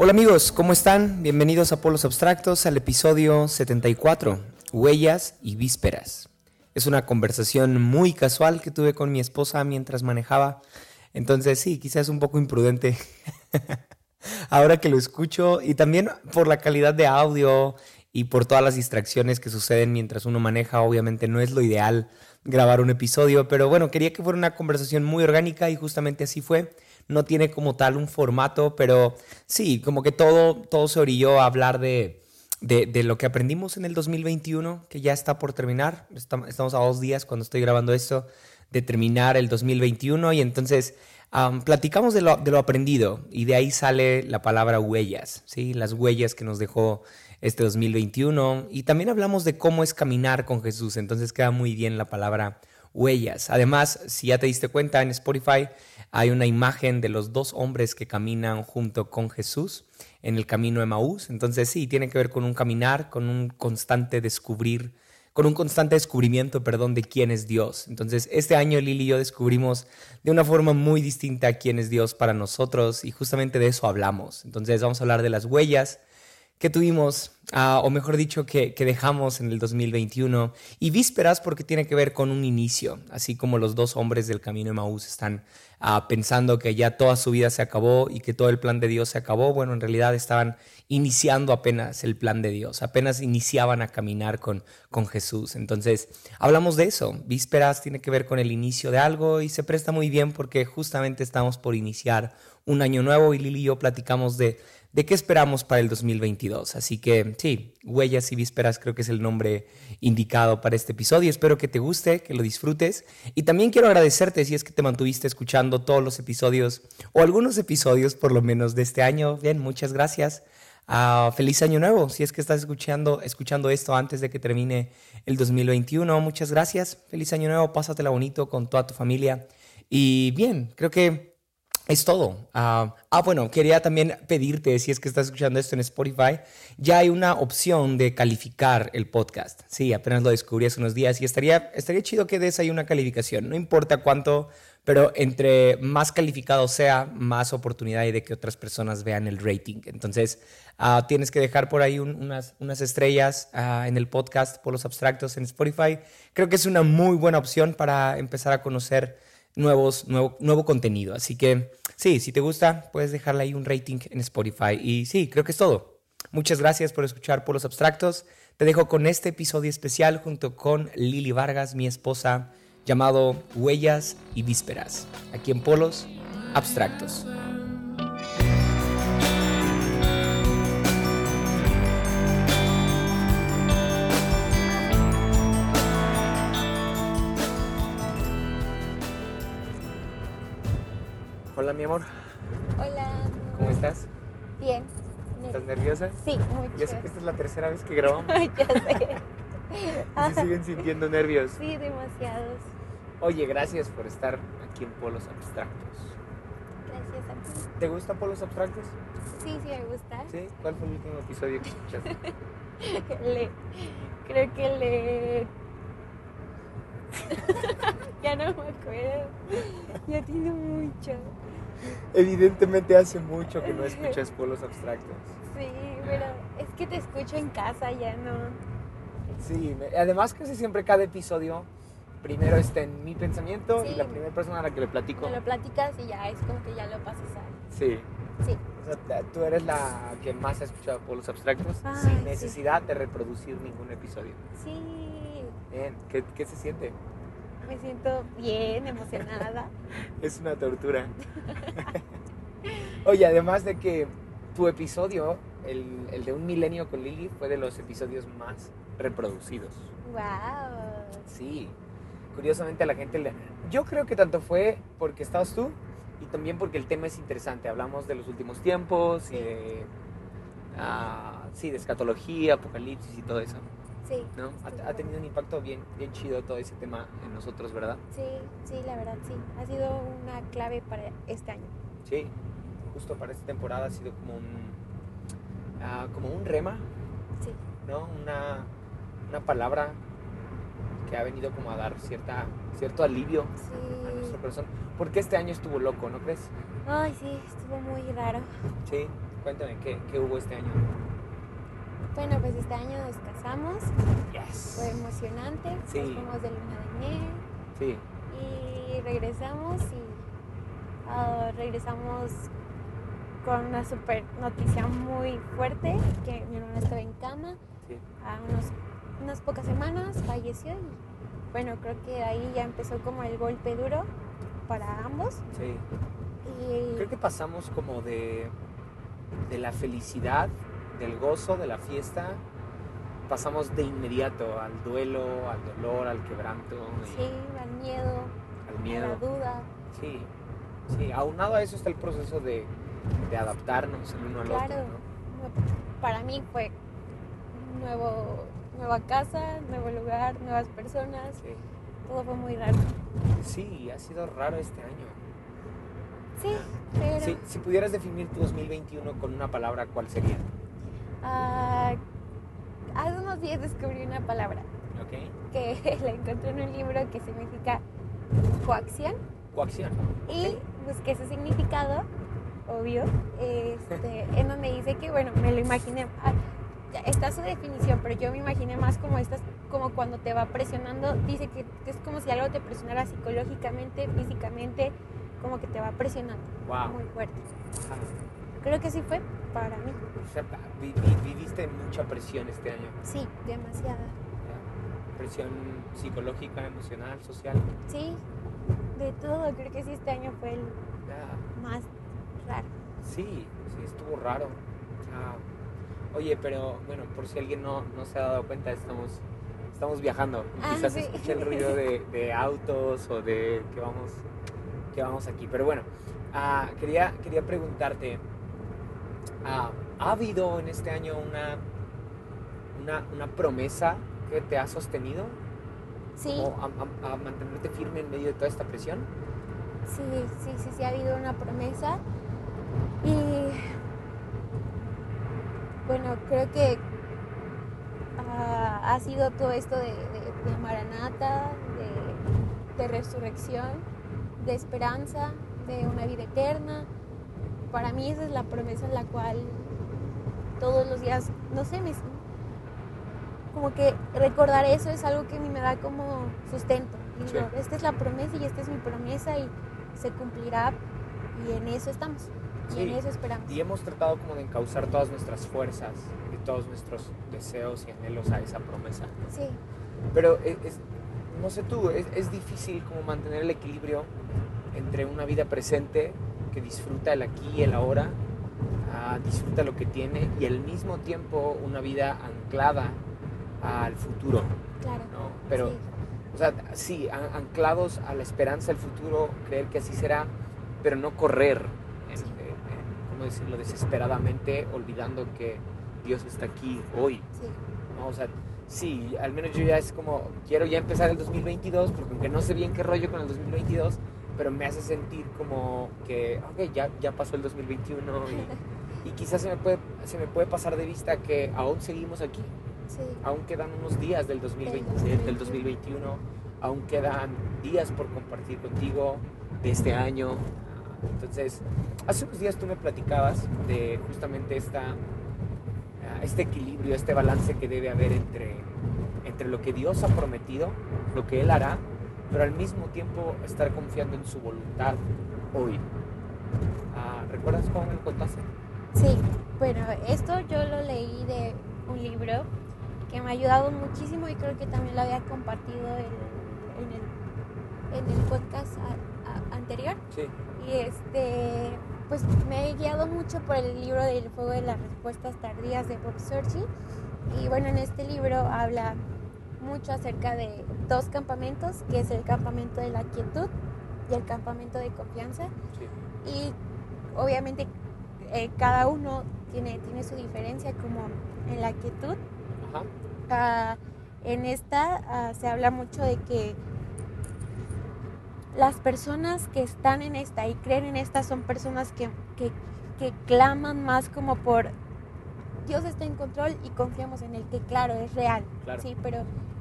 Hola amigos, ¿cómo están? Bienvenidos a Polos Abstractos al episodio 74, Huellas y Vísperas. Es una conversación muy casual que tuve con mi esposa mientras manejaba, entonces sí, quizás un poco imprudente. Ahora que lo escucho y también por la calidad de audio y por todas las distracciones que suceden mientras uno maneja, obviamente no es lo ideal grabar un episodio, pero bueno, quería que fuera una conversación muy orgánica y justamente así fue. No tiene como tal un formato, pero sí, como que todo, todo se orilló a hablar de, de, lo que aprendimos en el 2021, que ya está por terminar. Estamos a dos días cuando estoy grabando esto de terminar el 2021 y entonces platicamos de lo, de lo, aprendido y de ahí sale la palabra huellas, ¿sí? las huellas que nos dejó este 2021 y también hablamos de cómo es caminar con Jesús, entonces queda muy bien la palabra huellas. Además, si ya te diste cuenta en Spotify, hay una imagen de los dos hombres que caminan junto con Jesús en el camino de Maús. Entonces sí, tiene que ver con un caminar, con un constante descubrir, con un constante descubrimiento, perdón, de quién es Dios. Entonces este año Lili y yo descubrimos de una forma muy distinta quién es Dios para nosotros y justamente de eso hablamos. Entonces vamos a hablar de las huellas que tuvimos, ah, o mejor dicho, que, dejamos en el 2021, y vísperas porque tiene que ver con un inicio, así como los dos hombres del camino de Maús están ah, pensando que ya toda su vida se acabó y que todo el plan de Dios se acabó, bueno, en realidad estaban iniciando apenas el plan de Dios, apenas iniciaban a caminar con, con Jesús. Entonces, hablamos de eso, vísperas tiene que ver con el inicio de algo y se presta muy bien porque justamente estamos por iniciar un año nuevo y Lili y yo platicamos de de qué esperamos para el 2022. Así que sí, Huellas y Vísperas creo que es el nombre indicado para este episodio. Espero que te guste, que lo disfrutes. Y también quiero agradecerte si es que te mantuviste escuchando todos los episodios o algunos episodios por lo menos de este año. Bien, muchas gracias. Ah, feliz año nuevo. Si es que estás escuchando, escuchando esto antes de que termine el 2021, muchas gracias. Feliz año nuevo. Pásatela bonito con toda tu familia. Y bien, creo que es todo. ah, ah bueno, quería también pedirte, si es que estás escuchando esto en Spotify, ya hay una opción de calificar el podcast. Sí, apenas lo descubrí hace unos días y estaría, estaría chido que des ahí una calificación. No importa cuánto, pero entre más calificado sea, más oportunidad hay de que otras personas vean el rating. Entonces, ah, tienes que dejar por ahí unas, unas estrellas ah, en el podcast por los abstractos en Spotify. Creo que es una muy buena opción para empezar a conocer nuevos, nuevo, nuevo contenido. Así que sí, si te gusta, puedes dejarle ahí un rating en Spotify. Y sí, creo que es todo. Muchas gracias por escuchar Polos Abstractos. Te dejo con este episodio especial junto con Lili Vargas, mi esposa, llamado Huellas y Vísperas, aquí en Polos Abstractos. Mi amor. Hola. ¿Cómo estás? Bien. ¿Estás nerviosa? Sí, mucho. Ya sé que esta es la tercera vez que grabamos. ya sé. ¿Y se siguen sintiendo nervios? Sí, demasiados. Oye, gracias por estar aquí en Polos Abstractos. Gracias a ti. ¿Te gusta Polos Abstractos? Sí, sí, me gusta. ¿Sí? ¿Cuál fue el último episodio que escuchaste? Le, creo que le... ya no me acuerdo. Ya tiene mucho. Evidentemente hace mucho que no escuchas Polos Abstractos. Sí, pero es que te escucho en casa, ya no. Sí, además casi siempre cada episodio primero está en mi pensamiento y la primera persona a la que le platico. Me lo platicas y ya es como que ya lo pasas a... Sí. Sí. O sea, tú eres la que más ha escuchado Polos Abstractos Ay, sin sí. necesidad de reproducir ningún episodio. Sí. Bien, ¿qué, qué se siente? Me siento bien, emocionada. Es una tortura. Oye, además de que tu episodio, el, el de un milenio con Lili, fue de los episodios más reproducidos. wow. Sí, curiosamente a la gente le... Yo creo que tanto fue porque estabas tú y también porque el tema es interesante. Hablamos de los últimos tiempos y Sí. de... ah, sí, de escatología, apocalipsis y todo eso. Sí. ¿no? Ha, ha tenido un impacto bien, bien chido todo ese tema en nosotros, ¿verdad? Sí, sí, la verdad, sí. Ha sido una clave para este año. Sí, justo para esta temporada ha sido como un, ah, como un rema, Sí, ¿no? Una, una palabra que ha venido como a dar cierta, cierto alivio a nuestro corazón. Porque este año estuvo loco, ¿no crees? Ay, sí, estuvo muy raro. Sí, cuéntame, ¿qué, qué hubo este año? Bueno, pues este año nos casamos, Yes. fue emocionante. Sí. Nos fuimos de luna de miel Sí, y regresamos y ah, regresamos con una super noticia muy fuerte, que mi hermano estaba en cama sí. a unos, unas pocas semanas, falleció y bueno, creo que ahí ya empezó como el golpe duro para ambos. Sí. Y Creo que pasamos como de, de la felicidad, del gozo, de la fiesta, pasamos de inmediato al duelo, al dolor, al quebranto, sí, al miedo, al a la miedo. duda. Sí, sí. Aunado a eso está el proceso de, de adaptarnos el uno al otro. ¿no? Para mí fue nuevo, nueva casa, nuevo lugar, nuevas personas. Sí. Todo fue muy raro. Sí, ha sido raro este año. Sí, pero Sí, si pudieras definir tu 2021 con una palabra, ¿cuál sería? Ah, hace unos días descubrí una palabra que la encontré en un libro que significa coacción Coacción. y busqué su significado, obvio, este, en donde dice que, bueno, me lo imaginé, ah, está su definición, pero yo me imaginé más como estas, como cuando te va presionando, dice que es como si algo te presionara psicológicamente, físicamente, como que te va presionando Wow. muy fuerte. Ajá. Creo que sí fue para mí, O sea, vi- vi- viviste mucha presión este año. sí, demasiada. Presión psicológica, emocional, social. Sí, de todo, creo que sí este año fue el más raro. Sí, sí, estuvo raro. Ah, oye, pero bueno, por si alguien no, no se ha dado cuenta, estamos, estamos viajando. Y Ah, quizás sí. escuche el ruido de, de autos o de que vamos, que vamos aquí. Pero bueno, ah, quería, quería preguntarte, ah, ¿ha habido en este año una, una, una promesa que te ha sostenido? Sí, ¿O a, a- a mantenerte firme en medio de toda esta presión? Sí, sí, sí, sí, ha habido una promesa. Y bueno, creo que ah, ha sido todo esto de, de- de Maranata, de, de resurrección, de esperanza, de una vida eterna. Para mí esa es la promesa en la cual todos los días, no sé, me, como que recordar eso es algo que a mí me da como sustento. Y Sí. digo, esta es la promesa y esta es mi promesa y se cumplirá y en eso estamos y en Sí. eso esperamos. Y hemos tratado como de encauzar todas nuestras fuerzas y todos nuestros deseos y anhelos a esa promesa. Sí, Pero es, es- no sé tú, es, es difícil como mantener el equilibrio entre una vida presente que disfruta el aquí y el ahora, ah, disfruta lo que tiene y al mismo tiempo una vida anclada al futuro, claro. ¿no? Pero, sí, o sea, sí, an- anclados a la esperanza del futuro, creer que así será, pero no correr, en- Sí. en- en, ¿cómo decirlo?, desesperadamente, olvidando que Dios está aquí hoy, sí, ¿no? O sea, sí, al menos yo ya es como, quiero ya empezar el 2022, porque aunque no sé bien qué rollo con el 2022, pero me hace sentir como que, ok, ya, ya pasó el 2021 y, y quizás se me, puede, se me puede pasar de vista que aún seguimos aquí, sí, aún quedan unos días del 2020, Del del 2021, aún quedan días por compartir contigo de este año. Entonces, hace unos días tú me platicabas de justamente esta, ah, este equilibrio, este balance que debe haber entre, entre lo que Dios ha prometido, lo que Él hará, pero al mismo tiempo estar confiando en su voluntad hoy. Ah, ¿Recuerdas cómo me lo contaste? sí. Bueno, esto yo lo leí de un libro que me ha ayudado muchísimo y creo que también lo había compartido en, en el, en el podcast a- a- anterior. Sí. Y este, pues me he guiado mucho por el libro del fuego de las respuestas tardías de Bob Sorgi. Y bueno, en este libro habla mucho acerca de dos campamentos, que es el campamento de la quietud y el campamento de confianza. Sí. Y obviamente eh, cada uno tiene, tiene su diferencia, como en la quietud Ajá. ah, En esta ah, se habla mucho de que las personas que están en esta y creen en esta son personas que, que, que claman más como por Dios está en control y confiamos en Él, que claro, es real, Claro. sí, pero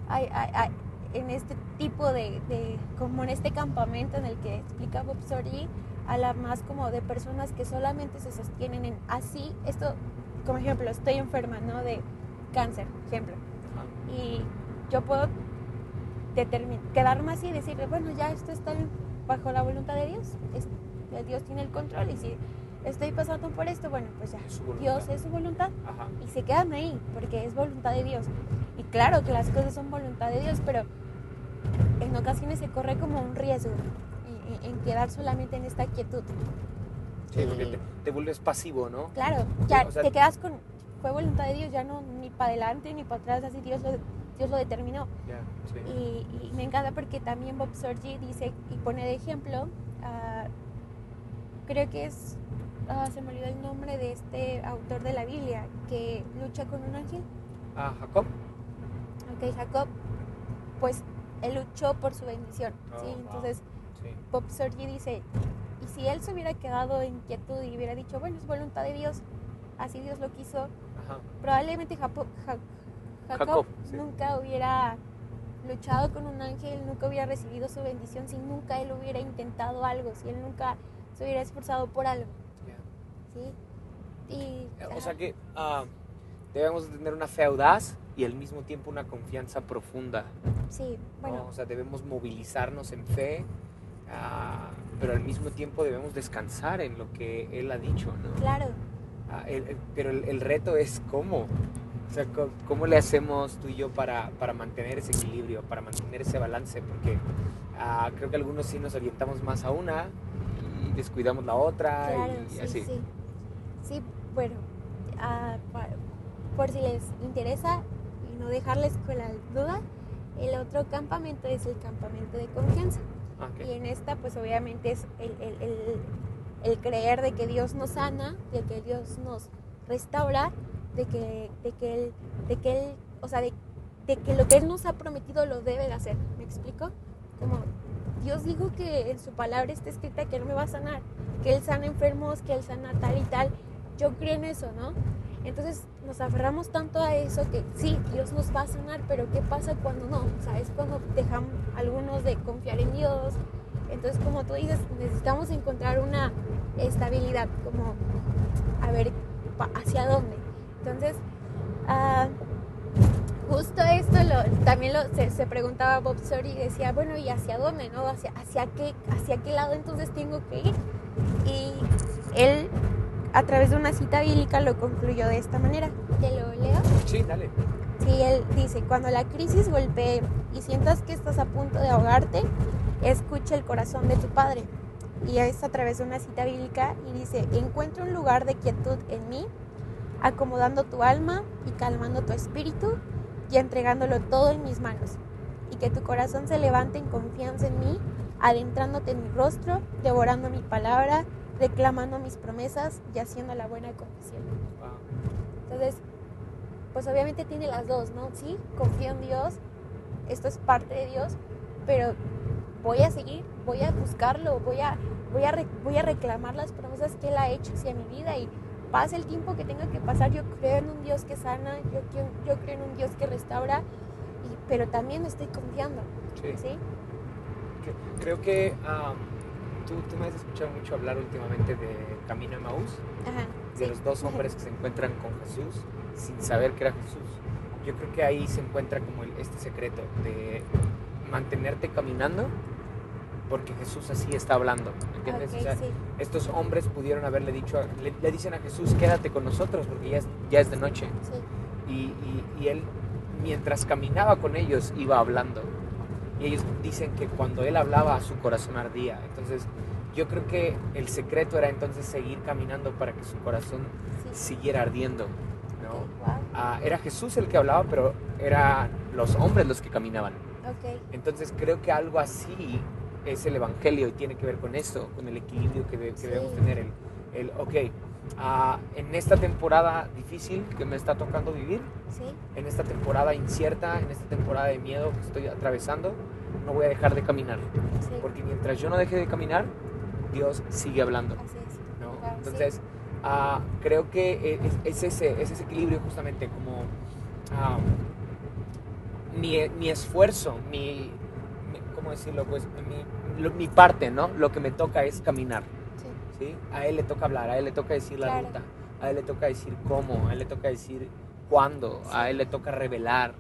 hay, hay- hay- en este tipo de, de- como en este campamento en el que explica Bob Sorgi, habla más como de personas que solamente se sostienen en así, esto, como ejemplo, estoy enferma, ¿no? De cáncer, ejemplo, y yo puedo quedarme así y decirle, bueno, ya esto está bajo la voluntad de Dios, es- Dios tiene el control y si estoy pasando por esto, bueno, pues ya. Dios es su voluntad Ajá. y se quedan ahí porque es voluntad de Dios. Claro que las cosas son voluntad de Dios, pero en ocasiones se corre como un riesgo en, en- en quedar solamente en esta quietud. Sí, porque te, te vuelves pasivo, ¿no? Claro, ya o sea- te quedas con, fue voluntad de Dios, ya no ni para adelante ni para atrás, así Dios lo, Dios lo determinó. Ya, sí. Y, y me encanta porque también Bob Sorgi dice y pone de ejemplo, ah, creo que es, ah, se me olvidó el nombre de este autor de la Biblia, que lucha con un ángel. Ah, Jacob. Ok, Jacob, pues él luchó por su bendición. Oh, ¿sí? wow. Entonces, Sí. Bob Sorgi dice, y si él se hubiera quedado en quietud y hubiera dicho, bueno, es voluntad de Dios, así Dios lo quiso, Ajá. probablemente Japo- Ja- Jacob, Jacob, sí. nunca hubiera luchado con un ángel, nunca hubiera recibido su bendición, si nunca él hubiera intentado algo, si él nunca se hubiera esforzado por algo. ¿sí? Y, O sea que ah, debemos de tener una fe audaz y al mismo tiempo una confianza profunda. sí, ¿no? bueno, O sea, debemos movilizarnos en fe, ah, pero al mismo tiempo debemos descansar en lo que Él ha dicho, ¿no? claro, Ah, el- el- pero el, el reto es cómo. O sea, co- ¿cómo, le hacemos tú y yo para, para mantener ese equilibrio, para mantener ese balance? Porque ah, creo que algunos sí nos orientamos más a una y descuidamos la otra claro, y sí, así. sí. Sí, bueno, por si les interesa no dejarles con la duda, el otro campamento es el campamento de confianza. Y en esta, pues obviamente es el, el- el- el creer de que Dios nos sana, de que Dios nos restaura, de que, de que Él, de que Él, o sea, de, de que lo que Él nos ha prometido lo debe de hacer. ¿Me explico? Como Dios dijo que en su palabra está escrita que Él me va a sanar, que Él sana enfermos, que Él sana tal y tal. Yo creo en eso, ¿no? Entonces nos aferramos tanto a eso que sí, Dios nos va a sanar, pero ¿qué pasa cuando no? O es cuando dejamos algunos de confiar en Dios. Entonces, como tú dices, necesitamos encontrar una estabilidad, como a ver hacia dónde. Entonces, ah, justo esto también se preguntaba Bob Sorry y decía, bueno, ¿y hacia dónde? no? ¿Hacia, hacia, qué, ¿Hacia qué lado entonces tengo que ir? Y él, a través de una cita bíblica, lo concluyó de esta manera. Te lo leo. Sí, dale. Sí, él dice, cuando la crisis golpee y sientas que estás a punto de ahogarte, escucha el corazón de tu Padre. Y es a través de una cita bíblica y dice, encuentra un lugar de quietud en mí, acomodando tu alma y calmando tu espíritu y entregándolo todo en mis manos. Y que tu corazón se levante en confianza en mí, adentrándote en mi rostro, devorando mi palabra, reclamando mis promesas y haciendo la buena confesión. Entonces, pues obviamente tiene las dos, ¿no? Sí, confío en Dios, esto es parte de Dios, pero voy a seguir, voy a buscarlo, voy a, voy a, re- voy a reclamar las promesas que Él ha hecho hacia mi vida y pase el tiempo que tenga que pasar, yo creo en un Dios que sana, yo, creo- yo creo en un Dios que restaura, y- pero también estoy confiando, Sí. Creo que am, tú, tú me has escuchado mucho hablar últimamente de Camino a Maús, de sí. los dos hombres que se encuentran con Jesús sin saber que era Jesús. Yo creo que ahí se encuentra como el- este secreto de mantenerte caminando porque Jesús así está hablando. ¿Entiendes? Ok, O sea, sí, estos hombres pudieron haberle dicho, le, le dicen a Jesús, quédate con nosotros porque ya es, ya es de noche. sí, Y, y- y él, mientras caminaba con ellos, iba hablando. Y ellos dicen que cuando él hablaba, su corazón ardía. Entonces, yo creo que el secreto era entonces seguir caminando para que su corazón sí. siguiera ardiendo. ¿no? Wow, Ah, era Jesús el que hablaba, pero eran los hombres los que caminaban. Entonces, creo que algo así es el Evangelio y tiene que ver con esto, con el equilibrio que, de- que Sí. debemos tener. El, el, ok, ah, en esta temporada difícil que me está tocando vivir, Sí, en esta temporada incierta, en esta temporada de miedo que estoy atravesando, no voy a dejar de caminar. sí. Porque mientras yo no deje de caminar, Dios sigue hablando. Así es. ¿no? Claro, sí. Entonces, ah, creo que es, es ese, es ese equilibrio justamente como ah, mi, mi esfuerzo, mi, mi- ¿cómo decirlo? Pues mi, lo- mi parte, ¿no? Lo que me toca es caminar, Sí, ¿sí? A él le toca hablar, a él le toca decir la Claro. ruta, a él le toca decir cómo, a él le toca decir cuándo, a él le toca revelar.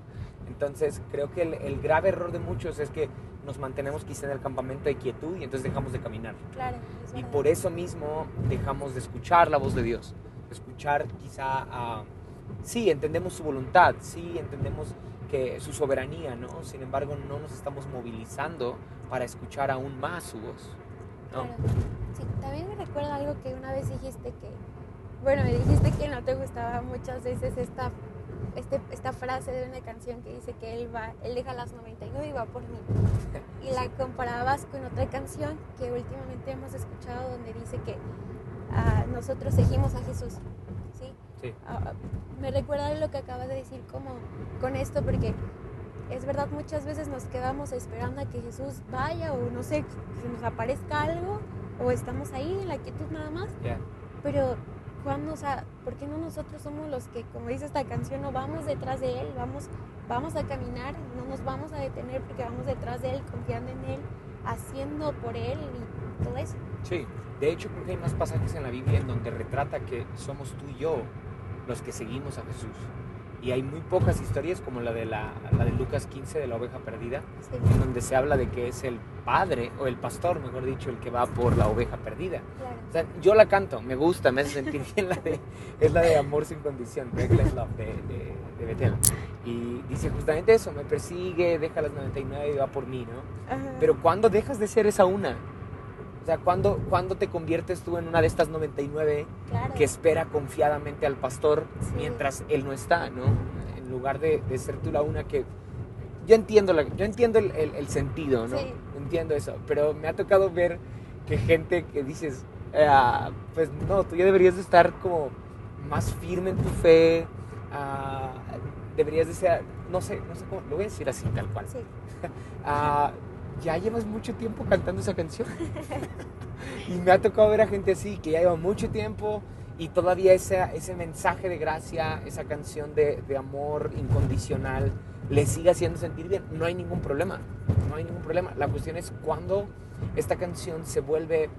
Entonces, creo que el, el grave error de muchos es que nos mantenemos quizá en el campamento de quietud y entonces dejamos de caminar. claro. es Y por eso mismo dejamos de escuchar la voz de Dios. Escuchar quizá, sí, entendemos su voluntad, sí, entendemos que su soberanía, ¿no? Sin embargo, no nos estamos movilizando para escuchar aún más su voz. ¿No? Claro. Sí, también me recuerda algo que una vez dijiste que, bueno, me dijiste que no te gustaba muchas veces esta, este, esta frase de una canción que dice que él va, él deja las 99 y va por mí. Y la comparabas con otra canción que últimamente hemos escuchado donde dice que ah, nosotros seguimos a Jesús. ¿sí? Sí, Ah, me recuerda lo que acabas de decir como con esto porque es verdad muchas veces nos quedamos esperando a que Jesús vaya o no sé, que se nos aparezca algo o estamos ahí en la quietud nada más, pero cuando, o sea, ¿por qué no nosotros somos los que, como dice esta canción, no vamos detrás de Él, vamos, vamos a caminar, no nos vamos a detener porque vamos detrás de Él, confiando en Él, haciendo por Él y todo eso? Sí, de hecho creo que hay más pasajes en la Biblia en donde retrata que somos tú y yo los que seguimos a Jesús. Y hay muy pocas historias como la de, la, la de Lucas 15 de la oveja perdida, Sí, en donde se habla de que es el padre, o el pastor, mejor dicho, el que va por la oveja perdida. claro. O sea, yo la canto, me gusta, me hace sentir bien. La de, es la de Amor sin condición, Reckless Love de, de, de Bethel. Y dice justamente eso, me persigue, deja las 99 y va por mí, ¿no? Ajá. Pero ¿cuándo dejas de ser esa una? O sea, ¿cuándo, ¿cuándo te conviertes tú en una de estas 99 claro. que espera confiadamente al pastor Sí. mientras él no está, ¿no? En lugar de, de ser tú la una que... Yo entiendo, la, yo entiendo el, el- el sentido, ¿no? Sí. Entiendo eso, pero me ha tocado ver que gente que dices, ah, pues no, tú ya deberías de estar como más firme en tu fe, ah, deberías de ser, no sé, no sé cómo, lo voy a decir así, tal cual. Sí, Ah, ya llevas mucho tiempo cantando esa canción. y me ha tocado ver a gente así, que ya lleva mucho tiempo y todavía ese, mensaje de gracia, esa canción de, de amor incondicional, le sigue haciendo sentir bien. No hay ningún problema. No hay ningún problema. La cuestión es cuando esta canción se vuelve...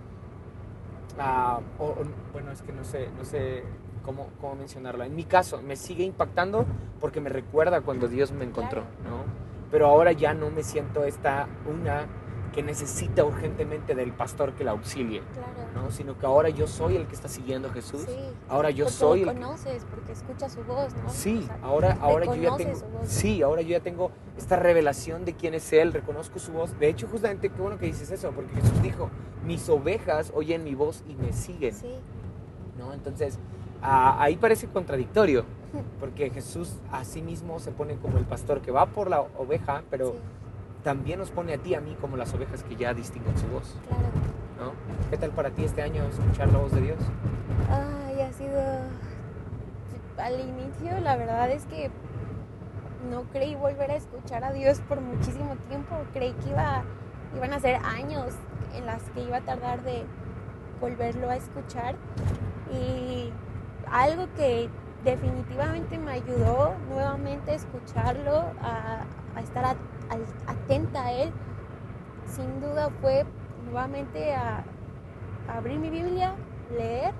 o- bueno, es que no sé, no sé cómo, cómo mencionarlo. En mi caso, me sigue impactando porque me recuerda cuando Dios me encontró, ¿no? Pero ahora ya no me siento esta una que necesita urgentemente del pastor que la auxilie, claro. ¿no? Sino que ahora yo soy el que está siguiendo a Jesús. Sí. Ahora yo porque soy lo conoces, porque escuchas su voz, ¿no? Sí, O sea, ahora, ahora yo ya tengo, voz. sí, ahora yo ya tengo esta revelación de quién es él, reconozco su voz. De hecho, justamente qué bueno que dices eso, porque Jesús dijo, mis ovejas oyen mi voz y me siguen, Sí, ¿no? Entonces, ah, ahí parece contradictorio, porque Jesús a sí mismo se pone como el pastor que va por la oveja, pero sí, también nos pone a ti, y a mí, como las ovejas que ya distinguen su voz, claro. ¿no? ¿Qué tal para ti este año escuchar la voz de Dios? Ay, ha sido. Al inicio, la verdad es que no creí volver a escuchar a Dios por muchísimo tiempo. Creí que iba, iban a ser años en las que iba a tardar de volverlo a escuchar. Y algo que definitivamente me ayudó nuevamente a escucharlo, a, a estar atenta a él, sin duda fue nuevamente a, abrir mi Biblia, leer,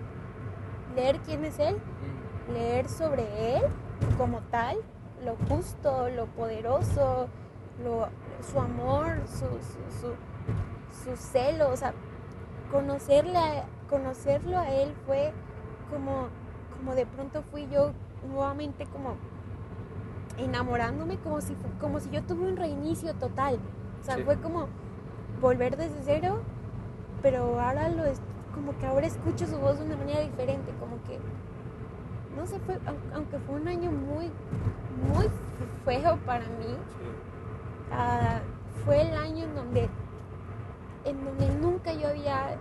leer quién es Él, leer sobre Él como tal, lo justo, lo poderoso, lo- su amor, su, su, su- su celo, o sea, conocerle a- conocerlo a Él fue como, como de pronto fui yo nuevamente como enamorándome como si, como si yo tuve un reinicio total. O sea, Sí. fue como volver desde cero, pero ahora lo es como que ahora escucho su voz de una manera diferente, como que no sé, fue, au- aunque fue un año muy, muy feo para mí, ah, fue el año en donde, en donde nunca yo había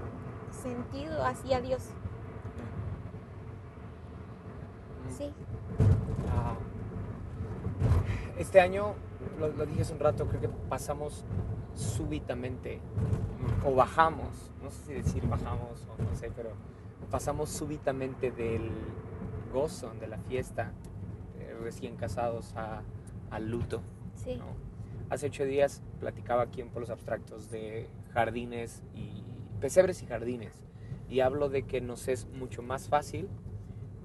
sentido así a Dios. Sí. Ah, este año, lo, lo dije hace un rato, creo que pasamos súbitamente, o bajamos, no sé si decir bajamos o no sé, pero pasamos súbitamente del gozo, de la fiesta, de recién casados a, al luto. Sí. ¿no? Hace ocho días platicaba aquí en Polos Abstractos de jardines y pesebres y jardines. Y hablo de que nos es mucho más fácil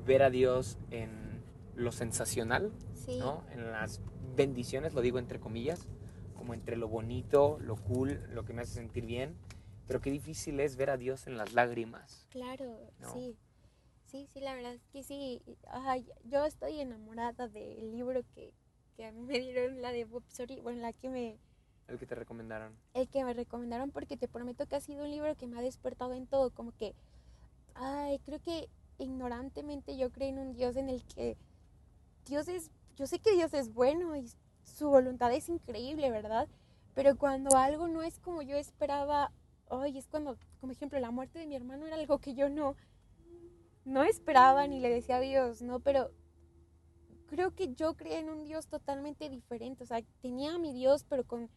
ver a Dios en lo sensacional, Sí. ¿no? En las bendiciones, lo digo entre comillas, como entre lo bonito, lo cool, lo que me hace sentir bien. Pero qué difícil es ver a Dios en las lágrimas. Claro, ¿no? sí. Sí, sí, la verdad es que sí. Ay, yo estoy enamorada del libro que, que a mí me dieron, la de Bob Sorry, bueno, la que me, El que te recomendaron. el que me recomendaron porque te prometo que ha sido un libro que me ha despertado en todo, como que, ay, creo que ignorantemente yo creo en un Dios en el que Dios es, yo sé que Dios es bueno y su voluntad es increíble, ¿verdad? Pero cuando algo no es como yo esperaba, ay, es cuando, como ejemplo, la muerte de mi hermano era algo que yo no, no esperaba ni le decía a Dios, ¿no? Pero creo que yo creía en un Dios totalmente diferente, o sea, tenía mi Dios, pero con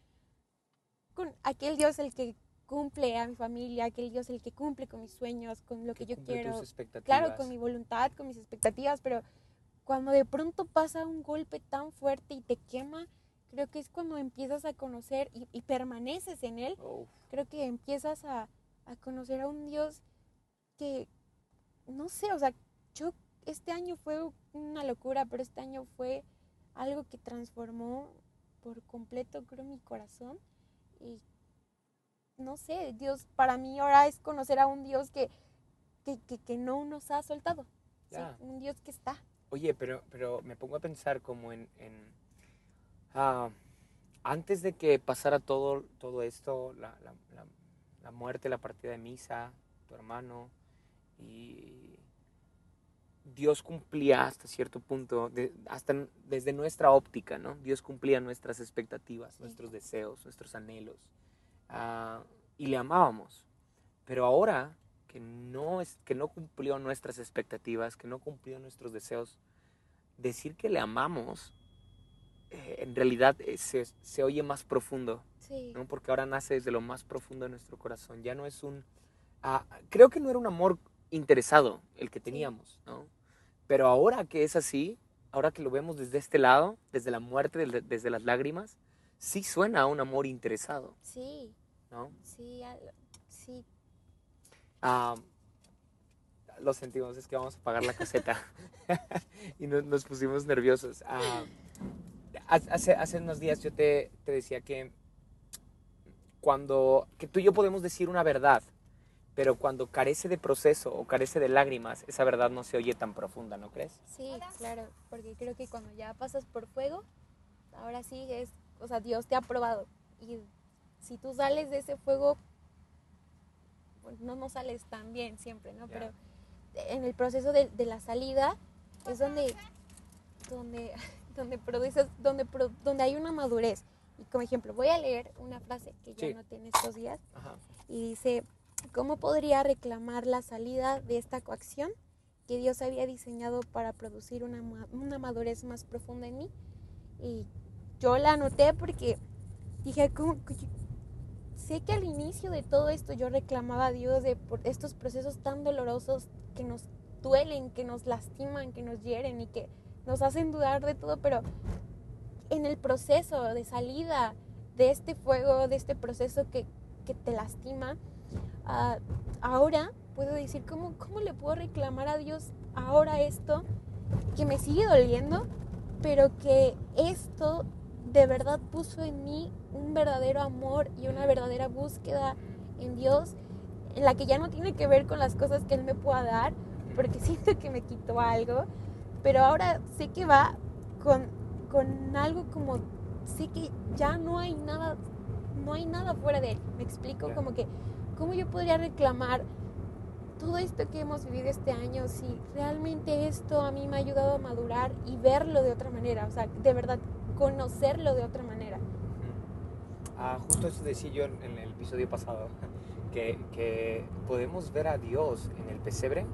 con aquel Dios el que cumple a mi familia, aquel Dios el que cumple con mis sueños, con lo que, yo quiero. Claro, con mi voluntad, con mis expectativas, pero cuando de pronto pasa un golpe tan fuerte y te quema, creo que es cuando empiezas a conocer y, y permaneces en él, Uf, creo que empiezas a, a conocer a un Dios que, no sé, o sea, yo, este año fue una locura, pero este año fue algo que transformó por completo, creo, mi corazón. Y no sé, Dios, para mí ahora es conocer a un Dios que, que, que, que no nos ha soltado. ¿sí? Un Dios que está. Oye, pero, pero me pongo a pensar como en... en, ah, antes de que pasara todo, todo esto, la, la- la- la muerte, la partida de misa, tu hermano, y Dios cumplía hasta cierto punto, de- hasta desde nuestra óptica, ¿no? Dios cumplía nuestras expectativas, Sí. nuestros deseos, nuestros anhelos, ah, y le amábamos. Pero ahora que no, es, que no cumplió nuestras expectativas, que no cumplió nuestros deseos, decir que le amamos, eh, en realidad eh, se, se oye más profundo, Sí. ¿no? Porque ahora nace desde lo más profundo de nuestro corazón. Ya no es un... ah, creo que no era un amor interesado el que teníamos, ¿no? Pero ahora que es así, ahora que lo vemos desde este lado, desde la muerte, desde las lágrimas, sí suena a un amor interesado, Sí, ¿no? sí, al- sí. Ah, lo sentimos, es que vamos a pagar la caseta. y nos, nos pusimos nerviosos. Ah, hace, hace unos días yo te, te decía que cuando que tú y yo podemos decir una verdad, pero cuando carece de proceso o carece de lágrimas, esa verdad no se oye tan profunda, ¿no crees? Sí, claro, porque creo que cuando ya pasas por fuego, ahora sí es, o sea, Dios te ha probado. Y si tú sales de ese fuego, pues no, no sales tan bien siempre, ¿no? Pero en el proceso de, de la salida es donde, donde, donde produces, donde, donde hay una madurez. Y como ejemplo, voy a leer una frase que ya Sí. noté en estos días Ajá. y dice, ¿cómo podría reclamar la salida de esta coacción que Dios había diseñado para producir una, una madurez más profunda en mí? Y yo la anoté porque dije, ¿cómo? Sé que al inicio de todo esto yo reclamaba a Dios de por estos procesos tan dolorosos que nos duelen, que nos lastiman, que nos hieren y que nos hacen dudar de todo, pero en el proceso de salida de este fuego, de este proceso que, que te lastima, ah, ahora puedo decir, ¿cómo, ¿cómo le puedo reclamar a Dios ahora esto que me sigue doliendo, pero que esto de verdad puso en mí un verdadero amor y una verdadera búsqueda en Dios, en la que ya no tiene que ver con las cosas que Él me pueda dar, porque siento que me quitó algo, pero ahora sé que va con, con algo como, sé que ya no hay nada, no hay nada fuera de Él, me explico, como que, ¿cómo yo podría reclamar todo esto que hemos vivido este año si realmente esto a mí me ha ayudado a madurar y verlo de otra manera, o sea, de verdad, conocerlo de otra manera? Ah, justo eso decía yo en el episodio pasado, que, que podemos ver a Dios en el pesebre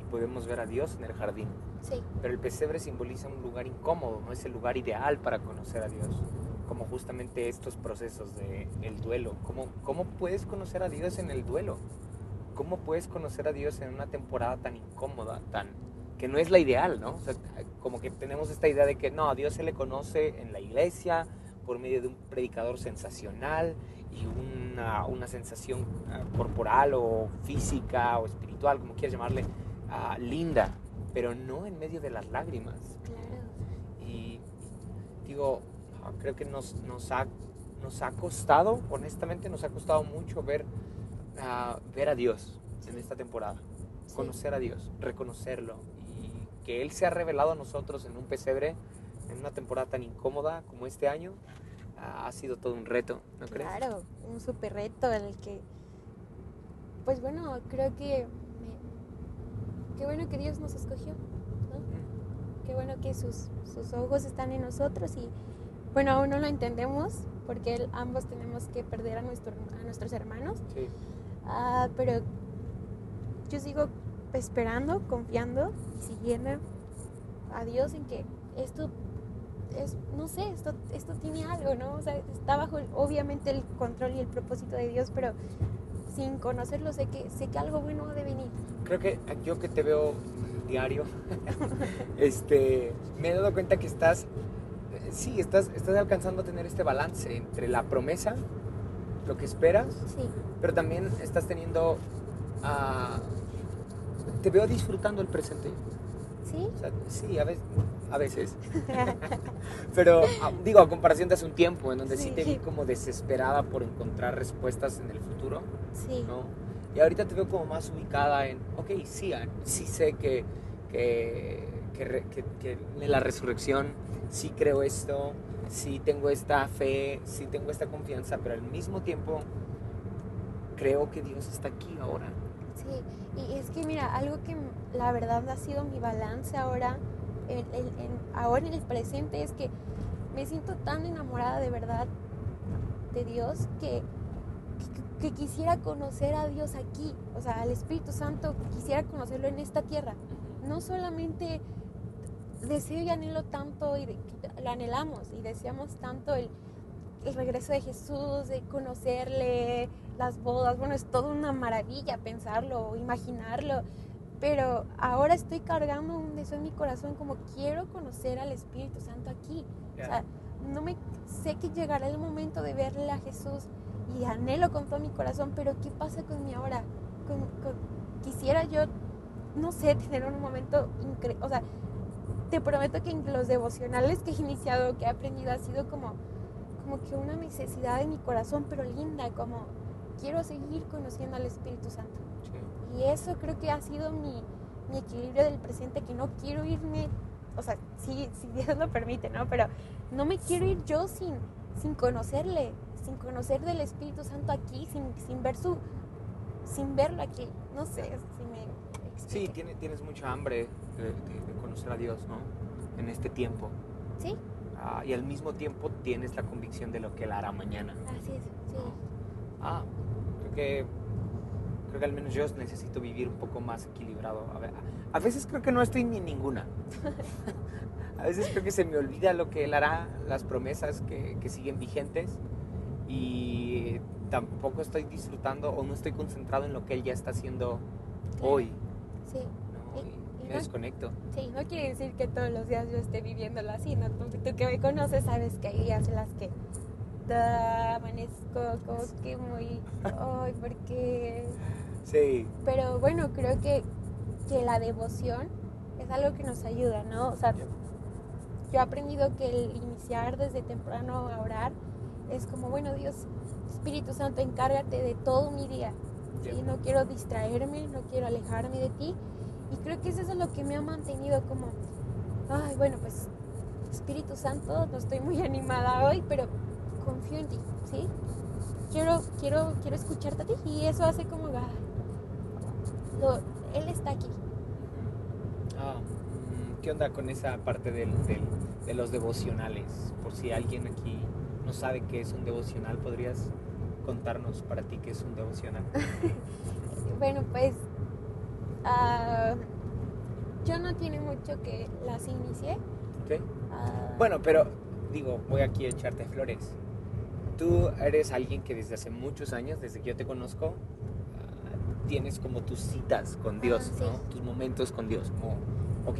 y podemos ver a Dios en el jardín. Sí. Pero el pesebre simboliza un lugar incómodo, no es el lugar ideal para conocer a Dios. Como justamente estos procesos de el duelo. ¿Cómo, ¿Cómo puedes conocer a Dios en el duelo? ¿Cómo puedes conocer a Dios en una temporada tan incómoda, tan que no es la ideal, ¿no? O sea, como que tenemos esta idea de que no, a Dios se le conoce en la iglesia por medio de un predicador sensacional y una, una sensación ah, corporal o física o espiritual, como quieras llamarle, ah, linda, pero no en medio de las lágrimas. Claro. Y digo, ah, creo que nos, nos, ha, nos ha costado, honestamente, nos ha costado mucho ver, ver a Dios en esta temporada, Sí. conocer a Dios, reconocerlo y que Él se ha revelado a nosotros en un pesebre, en una temporada tan incómoda como este año, ha sido todo un reto, ¿no crees? Claro, un súper reto en el que, pues bueno, creo que me- qué bueno que Dios nos escogió, ¿no? Mm, Qué bueno que sus, sus ojos están en nosotros y, bueno, aún no lo entendemos porque él- ambos tenemos que perder a, nuestro, a nuestros hermanos, Sí, Ah, pero yo sigo esperando, confiando, siguiendo a Dios en que esto es, no sé, esto, esto tiene algo, ¿no? O sea, está bajo obviamente el control y el propósito de Dios, pero sin conocerlo sé que, sé que algo bueno ha de venir. creo que yo que te veo diario, este, me he dado cuenta que estás, eh, sí, estás, estás alcanzando a tener este balance entre la promesa, lo que esperas, Sí, pero también estás teniendo, ah, te veo disfrutando el presente. sí, O sea, sí, a veces, a veces. pero ah, digo, a comparación de hace un tiempo, en donde sí, Sí. te vi como desesperada por encontrar respuestas en el futuro. sí, ¿no? Y ahorita te veo como más ubicada en, ok, sí, ah, sí sé que, que, que que- que en la resurrección sí creo esto, sí tengo esta fe, sí tengo esta confianza, pero al mismo tiempo creo que Dios está aquí ahora. sí. Y es que mira, algo que la verdad ha sido mi balance ahora, en, en- en- ahora en el presente, es que me siento tan enamorada de verdad de Dios que, que, que quisiera conocer a Dios aquí, o sea, al Espíritu Santo, quisiera conocerlo en esta tierra. No solamente deseo y anhelo tanto, y de- lo anhelamos y deseamos tanto el, el regreso de Jesús, de conocerle, las bodas, bueno, es toda una maravilla pensarlo, imaginarlo, pero ahora estoy cargando un deseo en mi corazón como quiero conocer al Espíritu Santo aquí. O sea, no me sé que llegará el momento de verle a Jesús y anhelo con todo mi corazón, pero ¿qué pasa con mi ahora? Con- con- quisiera yo, no sé, tener un momento increíble, o sea, te prometo que en los devocionales que he iniciado, que he aprendido, ha sido como, como que una necesidad de mi corazón, pero linda, como quiero seguir conociendo al Espíritu Santo. Sí. Y eso creo que ha sido mi, mi equilibrio del presente, que no quiero irme, o sea, si, si Dios lo permite, ¿no? Pero no me quiero ir yo sin, sin conocerle, sin conocer del Espíritu Santo aquí, sin, sin ver su, sin verlo aquí. No sé si me Sí, explique. tiene- tienes mucha hambre de- de conocer a Dios, ¿no? En este tiempo. Sí, Ah, y al mismo tiempo tienes la convicción de lo que Él hará mañana. así es, sí. Ah, creo que, creo que al menos yo necesito vivir un poco más equilibrado. A, ver, a veces creo que no estoy ni en ninguna. a veces creo que se me olvida lo que Él hará, las promesas que, que siguen vigentes y tampoco estoy disfrutando o no estoy concentrado en lo que Él ya está haciendo Claro. hoy. Sí, ¿no? Y- Y me no- desconecto. sí, no quiere decir que todos los días yo esté viviéndolo así, ¿no? Tú, tú que me conoces sabes que hay días en las que da, amanezco como que muy, ay, porque... Sí, Pero bueno, creo que, que la devoción es algo que nos ayuda, ¿no? O sea, yo he aprendido que el iniciar desde temprano a orar es como, bueno, Dios, Espíritu Santo, encárgate de todo mi día. ¿sí? Ya. No quiero distraerme, no quiero alejarme de ti. Y creo que eso es lo que me ha mantenido como, ay, bueno, pues Espíritu Santo, no estoy muy animada hoy, pero confío en ti, ¿sí? Quiero, quiero, quiero escucharte a ti. Y eso hace como, ay, lo- Él está aquí. Ah, mm, ¿Qué onda con esa parte del, del- de los devocionales? Por si alguien aquí no sabe qué es un devocional, ¿podrías contarnos para ti qué es un devocional? Bueno, pues ah, yo no tiene mucho que las inicié. ¿Sí? Ah, Bueno, pero digo, voy aquí a echarte flores. Tú eres alguien que desde hace muchos años, desde que yo te conozco, ah, tienes como tus citas con Dios, sí. ¿no? Tus momentos con Dios. Como, ok,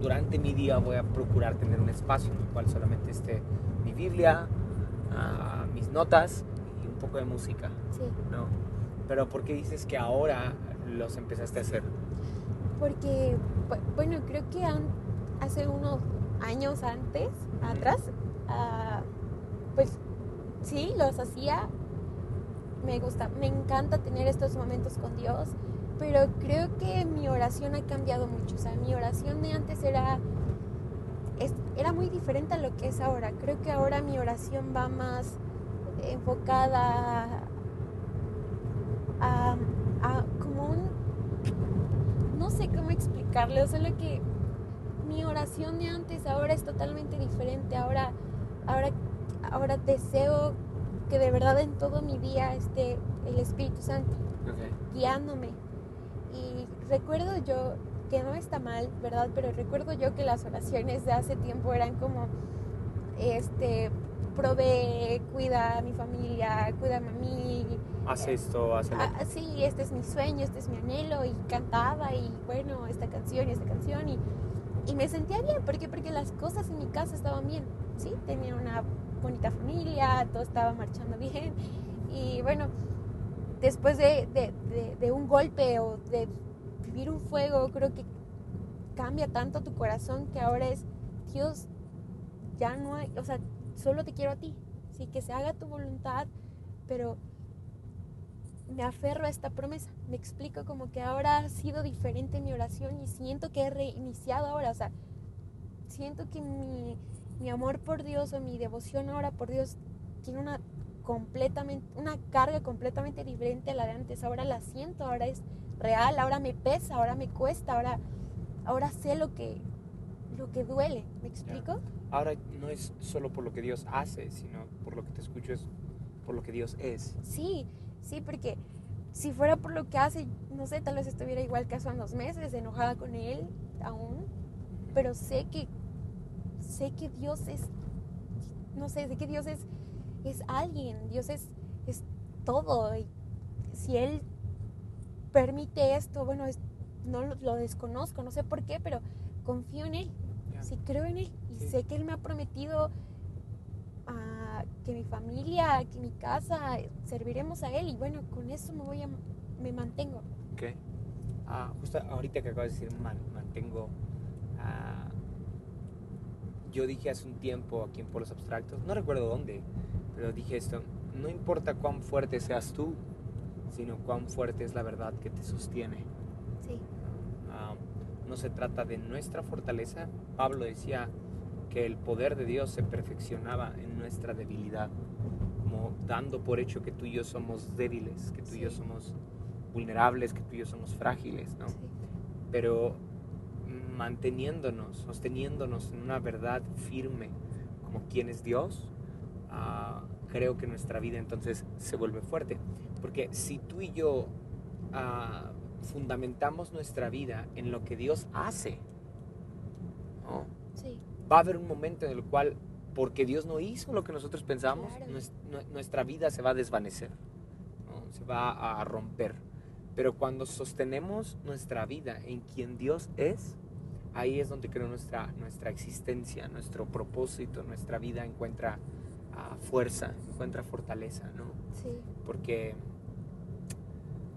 durante mi día voy a procurar tener un espacio en el cual solamente esté mi Biblia, mis notas y un poco de música, sí. ¿no? Pero ¿por qué dices que ahora los empezaste a hacer? Porque, bu- bueno, creo que an- hace unos años antes, atrás, ah, pues sí, los hacía. Me gusta, me encanta tener estos momentos con Dios, pero creo que mi oración ha cambiado mucho. O sea, mi oración de antes era, es- era muy diferente a lo que es ahora. Creo que ahora mi oración va más enfocada a, a como un no sé explicarlo, solo que mi oración de antes ahora es totalmente diferente. Ahora, ahora, ahora deseo que de verdad en todo mi día esté el Espíritu Santo guiándome. Y recuerdo yo que no está mal, ¿verdad? Pero recuerdo yo que las oraciones de hace tiempo eran como, este, provee, cuida a mi familia, cuídame a mí, Haz esto, haz Ah, sí, este es mi sueño, este es mi anhelo y cantaba y bueno, esta canción y esta canción y, y me sentía bien, ¿por qué? Porque las cosas en mi casa estaban bien, ¿sí? Tenía una bonita familia, todo estaba marchando bien y bueno, después de, de- de- de un golpe o de vivir un fuego, creo que cambia tanto tu corazón que ahora es, Dios, ya no hay, o sea, solo te quiero a ti, sí, que se haga tu voluntad, pero me aferro a esta promesa. Me explico como que ahora ha sido diferente mi oración y siento que he reiniciado ahora. O sea, siento que mi, mi amor por Dios o mi devoción ahora por Dios tiene una completamente, una carga completamente diferente a la de antes. Ahora la siento, ahora es real, ahora me pesa, ahora me cuesta, ahora, ahora sé lo que, lo que duele. ¿Me explico? Ahora no es solo por lo que Dios hace, sino por lo que te escucho es por lo que Dios es. Sí, sí, porque si fuera por lo que hace, no sé, tal vez estuviera igual que hace unos meses, enojada con él aún, pero sé que, sé que Dios es, no sé, sé que Dios es, es alguien, Dios es, es todo. Y si Él permite esto, bueno, es- no lo, lo desconozco, no sé por qué, pero confío en Él. Sí creo en Él y Sí. sé que Él me ha prometido ah, que mi familia, que mi casa, serviremos a Él y bueno, con eso me voy a, me mantengo. Ok. Ah, justo ahorita que acabas de decir man- mantengo. ah, yo dije hace un tiempo aquí en Polos Abstractos, no recuerdo dónde, pero dije esto: no importa cuán fuerte seas tú, sino cuán fuerte es la verdad que te sostiene. No se trata de nuestra fortaleza. Pablo decía que el poder de Dios se perfeccionaba en nuestra debilidad, como dando por hecho que tú y yo somos débiles, que tú y yo somos vulnerables, que tú y yo somos frágiles, ¿no? sí, Pero manteniéndonos, sosteniéndonos en una verdad firme como quién es Dios, ah, creo que nuestra vida entonces se vuelve fuerte. Porque si tú y yo ah, fundamentamos nuestra vida en lo que Dios hace, ¿no? sí, va a haber un momento en el cual, porque Dios no hizo lo que nosotros pensamos, Claro. nuestra vida se va a desvanecer, ¿no? se va a romper. Pero cuando sostenemos nuestra vida en quien Dios es, ahí es donde creo nuestra, nuestra existencia, nuestro propósito, nuestra vida encuentra ah, fuerza, encuentra fortaleza, ¿no? sí, Porque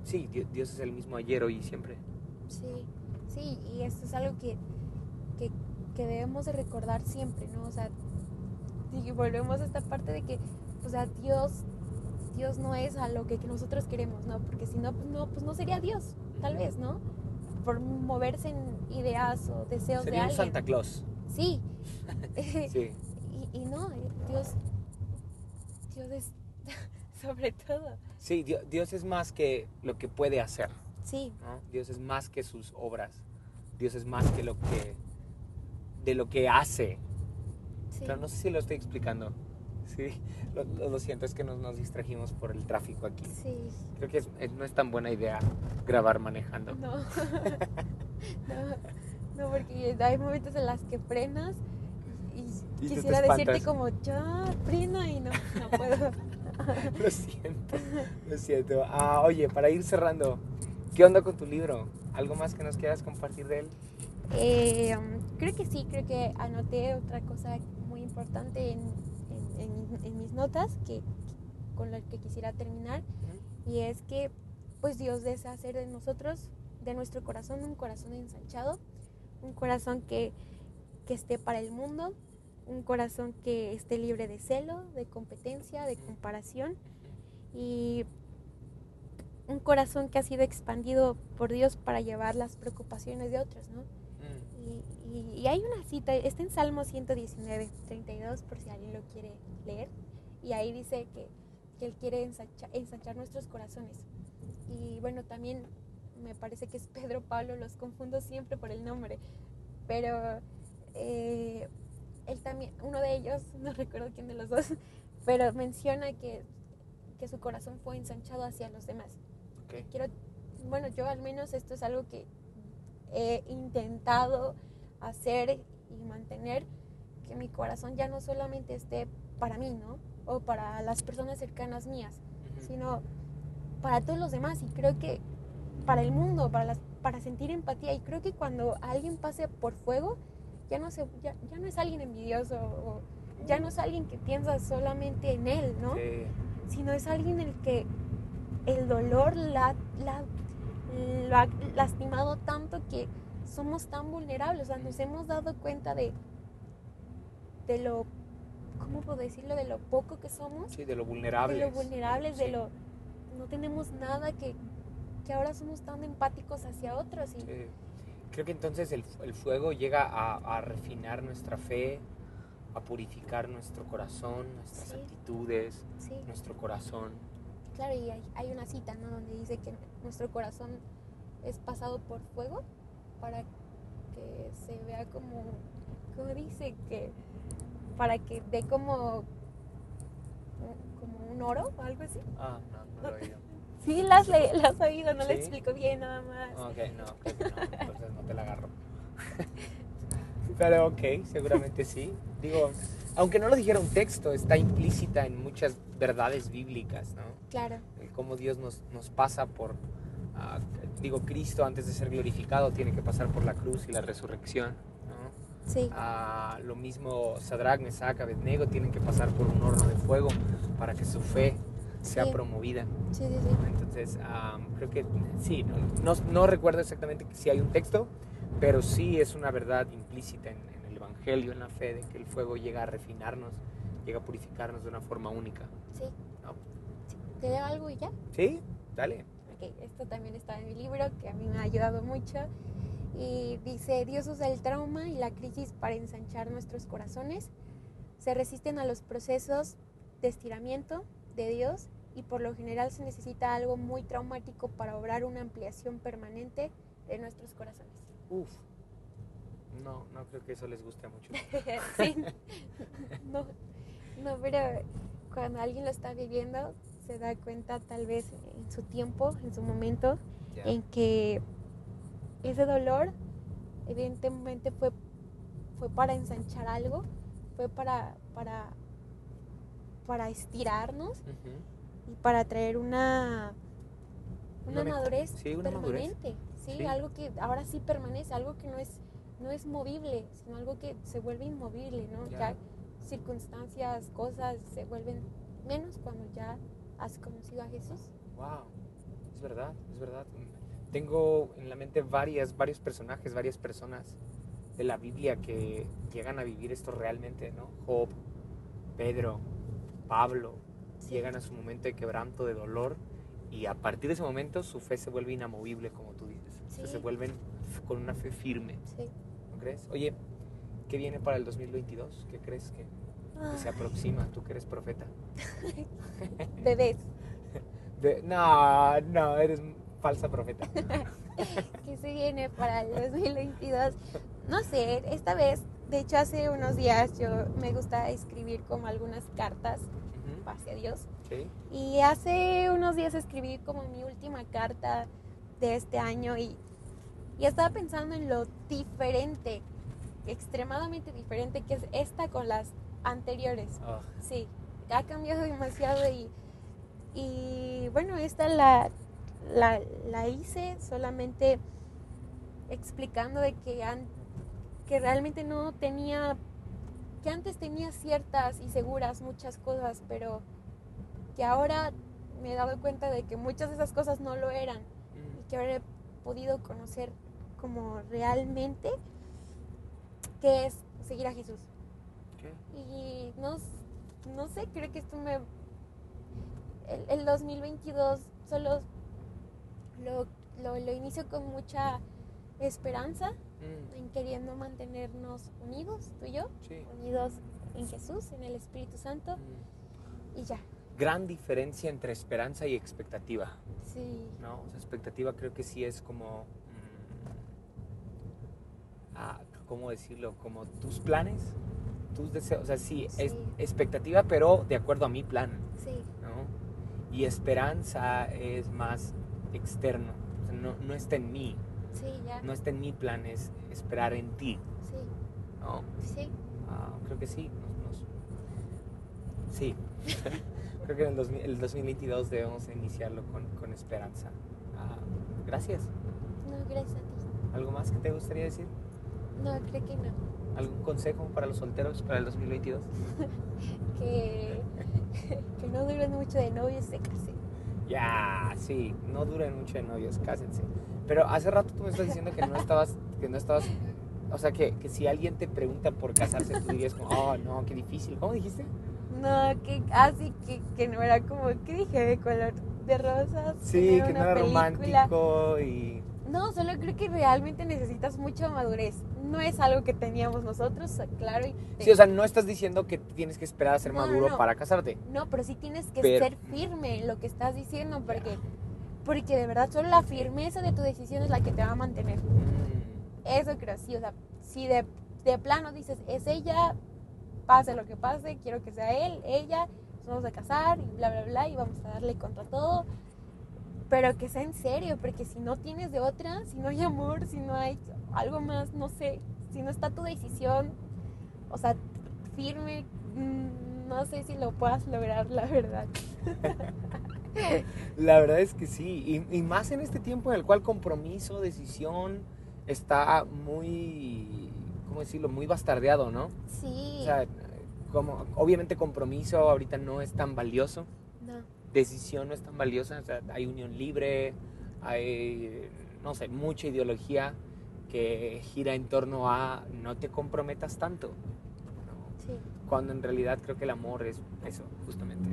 sí, Di- Dios es el mismo ayer, hoy y siempre. sí, sí, y esto es algo que, que, que debemos de recordar siempre, ¿no? O sea, y volvemos a esta parte de que, o sea, Dios, Dios no es a lo que, que nosotros queremos, ¿no? Porque si no, pues no, pues no sería Dios, tal vez, ¿no? Por moverse en ideas o deseos Sería de alguien. Santa Claus. Sí. Sí. y, y no, eh, Dios, Dios es sobre todo. Sí, Dio- Dios es más que lo que puede hacer. Sí, ¿no? Dios es más que sus obras. Dios es más que lo que de lo que hace. sí. Pero no sé si lo estoy explicando. Sí, lo, siento, es que nos, nos distrajimos por el tráfico aquí. Sí. Creo que es- es- no es tan buena idea grabar manejando. No. no. No, porque hay momentos en las que frenas y, quisiera decirte como, ya, frena y no, no puedo. Lo siento, lo siento. Ah, oye, para ir cerrando, ¿qué onda con tu libro? ¿Algo más que nos quieras compartir de él? Eh, um, creo que sí, creo que anoté otra cosa muy importante en, en- en mis- en mis notas que, con la que quisiera terminar y es que pues Dios desea hacer de nosotros, de nuestro corazón, un corazón ensanchado, un corazón que, que esté para el mundo, un corazón que esté libre de celo, de competencia, de comparación y un corazón que ha sido expandido por Dios para llevar las preocupaciones de otros, ¿no? Y, y- y hay una cita, está en Salmo 119, 32, por si alguien lo quiere leer. Y ahí dice que, que Él quiere ensancha- ensanchar nuestros corazones. Y bueno, también me parece que es Pedro Pablo, los confundo siempre por el nombre. Pero eh, él también, uno de ellos, no recuerdo quién de los dos, pero menciona que, que su corazón fue ensanchado hacia los demás Ok. quiero, bueno, yo al menos esto es algo que he intentado hacer y mantener, que mi corazón ya no solamente esté para mí, ¿no? O para las personas cercanas mías, Ujú. sino para todos los demás y creo que para el mundo, para, las, para sentir empatía y creo que cuando alguien pase por fuego, ya no, se, ya, ya no es alguien envidioso o ya no es alguien que piensa solamente en él, ¿no? Sí. sino es alguien el que el dolor la, la- lo ha lastimado tanto que somos tan vulnerables, o sea, nos hemos dado cuenta de, de lo, ¿cómo puedo decirlo? De lo poco que somos, Sí, de lo de vulnerable. lo vulnerables, de lo, no tenemos nada que, que ahora somos tan empáticos hacia otros y Sí. Creo que entonces el, el fuego llega a, a refinar nuestra fe, a purificar nuestro corazón, nuestras Sí. actitudes, sí, nuestro corazón. claro, y hay, hay una cita, ¿no? Donde dice que nuestro corazón es pasado por fuego para que se vea como, como dice que para que dé como como un oro o algo así. Ah, no, no lo he oído. Sí, las, le- las has oído, no ¿Sí? le explico bien nada más. Ok, no, creo que no, entonces no te la agarro. Pero ok, seguramente sí. Digo, aunque no lo dijera un texto, está implícita en muchas verdades bíblicas, ¿no? Claro, El cómo Dios nos, nos pasa por, ah, digo, Cristo antes de ser glorificado tiene que pasar por la cruz y la resurrección, ¿no? sí, Ah, lo mismo Sadrach, Mesach, Abednego tienen que pasar por un horno de fuego para que su fe sea Sí. promovida. sí, sí, sí. Entonces, am, creo que sí, no, no, no recuerdo exactamente si hay un texto, pero sí es una verdad implícita en, en el Evangelio, en la fe, de que el fuego llega a refinarnos, llega a purificarnos de una forma única. sí. ¿no? Sí. ¿Te leo algo y ya? Sí, dale. Ok, esto también está en mi libro, que a mí me ha ayudado mucho. Y dice, Dios usa el trauma y la crisis para ensanchar nuestros corazones. Se resisten a los procesos de estiramiento de Dios y por lo general se necesita algo muy traumático para obrar una ampliación permanente de nuestros corazones. Uf. No, no creo que eso les guste a muchos. Sí. No, no, pero cuando alguien lo está viviendo, se da cuenta tal vez en su tiempo, en su momento, en que ese dolor evidentemente fue, fue para ensanchar algo, fue para, para, para estirarnos y para traer una, Una madurez sí, una madurez. permanente, ¿sí? Sí. algo que ahora sí permanece, algo que no es, no es movible, sino algo que se vuelve inmovible, ¿no? Ya. Ya circunstancias, cosas se vuelven menos cuando ya has conocido a Jesús. Wow, es verdad, es verdad. Tengo en la mente varias, varios personajes, varias personas de la Biblia que llegan a vivir esto realmente, ¿no? Job, Pedro, Pablo, Sí. llegan a su momento de quebranto, de dolor, y a partir de ese momento su fe se vuelve inamovible, como tú dices. O sea, Sí. se vuelven con una fe firme, Sí. ¿no crees? Oye, ¿qué viene para el 2022? ¿Qué crees que, que se Ah, aproxima? Tú que eres profeta. bebés. De- no, no, eres falsa profeta. ¿Qué se viene para el 2022? No sé, esta vez, de hecho hace unos días yo me gusta escribir como algunas cartas hacia Dios. Sí. Y hace unos días escribí como mi última carta de este año y, Y estaba pensando en lo diferente, extremadamente diferente que es esta con las anteriores. Oh, Sí, ha cambiado demasiado y, y bueno, esta la, la, la hice solamente explicando de que, an- que realmente no tenía, que antes tenía ciertas y seguras muchas cosas, pero que ahora me he dado cuenta de que muchas de esas cosas no lo eran y que ahora he podido conocer como realmente qué es seguir a Jesús. Y no, no sé, creo que esto me... El, el 2022 solo lo, lo, lo inicio con mucha esperanza Mm, en queriendo mantenernos unidos, tú y yo, sí. unidos en Jesús, en el Espíritu Santo Mm. y ya. Gran diferencia entre esperanza y expectativa. Sí, ¿no? O sea, expectativa creo que sí es como, mm, ah, ¿cómo decirlo? Como tus planes, tus deseos, o sea, sí, es Sí. expectativa, pero de acuerdo a mi plan, sí, ¿no? Y esperanza es más externo, o sea, no, no está en mí, sí, ya. no está en mi plan, es esperar en ti, Sí, ¿no? sí, Ah, creo que sí, nos- nos- sí. creo que en el, 2000 el 2022 debemos iniciarlo con, con esperanza. Ah, gracias. no, gracias a ti. ¿Algo más que te gustaría decir? No, creo que no. ¿Algún consejo para los solteros para el 2022? Que, que no duren mucho de novios se casen. Ya, sí, no duren mucho de novios, cásense. Pero hace rato tú me estás diciendo que no estabas, que no estabas, o sea, que, que si alguien te pregunta por casarse, tú dirías como, oh, no, qué difícil. ¿Cómo dijiste? No, que así que, que no era como, ¿qué dije? De color de rosas. Sí, que no era película. romántico y... No, solo creo que realmente necesitas mucha madurez. No es algo que teníamos nosotros, claro. y- Sí, o sea, no estás diciendo que tienes que esperar a ser No, no, maduro no. para casarte. No, pero sí tienes que Pero- ser firme en lo que estás diciendo, porque, porque de verdad solo la firmeza de tu decisión es la que te va a mantener. Mm, Eso creo, sí. O sea, si de, de plano dices, es ella, pase lo que pase, quiero que sea él, ella, nos vamos a casar y bla, bla, bla, y vamos a darle contra todo. Pero que sea en serio, porque si no tienes de otra, si no hay amor, si no hay algo más, no sé, si no está tu decisión, o sea, firme, mm, no sé si lo puedas lograr, la verdad. La verdad es que sí, y, y más en este tiempo en el cual compromiso, decisión, está muy, ¿cómo decirlo? Muy bastardeado, ¿no? Sí. O sea, como, obviamente compromiso ahorita no es tan valioso. Decisión no es tan valiosa, o sea, hay unión libre, hay, no sé, mucha ideología que gira en torno a no te comprometas tanto, ¿no? Sí. cuando en realidad creo que el amor es eso, justamente.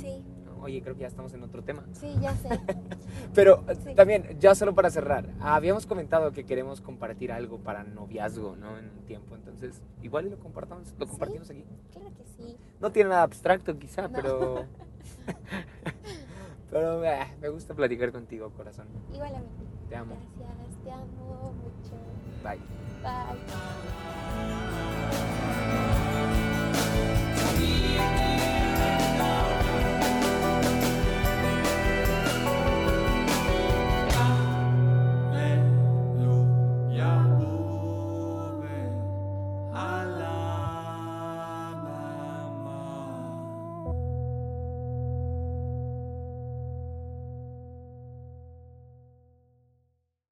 Sí. Oye, creo que ya estamos en otro tema. Sí, ya sé. Pero eh, Sí. también, ya solo para cerrar, habíamos comentado que queremos compartir algo para noviazgo, ¿no? En un tiempo, entonces igual lo compartamos, lo Sí. compartimos aquí. claro que sí. No tiene nada abstracto quizá, No. pero... pero eh, me gusta platicar contigo, corazón. Igual a mí. Te amo. Gracias, te amo mucho. Bye. Bye.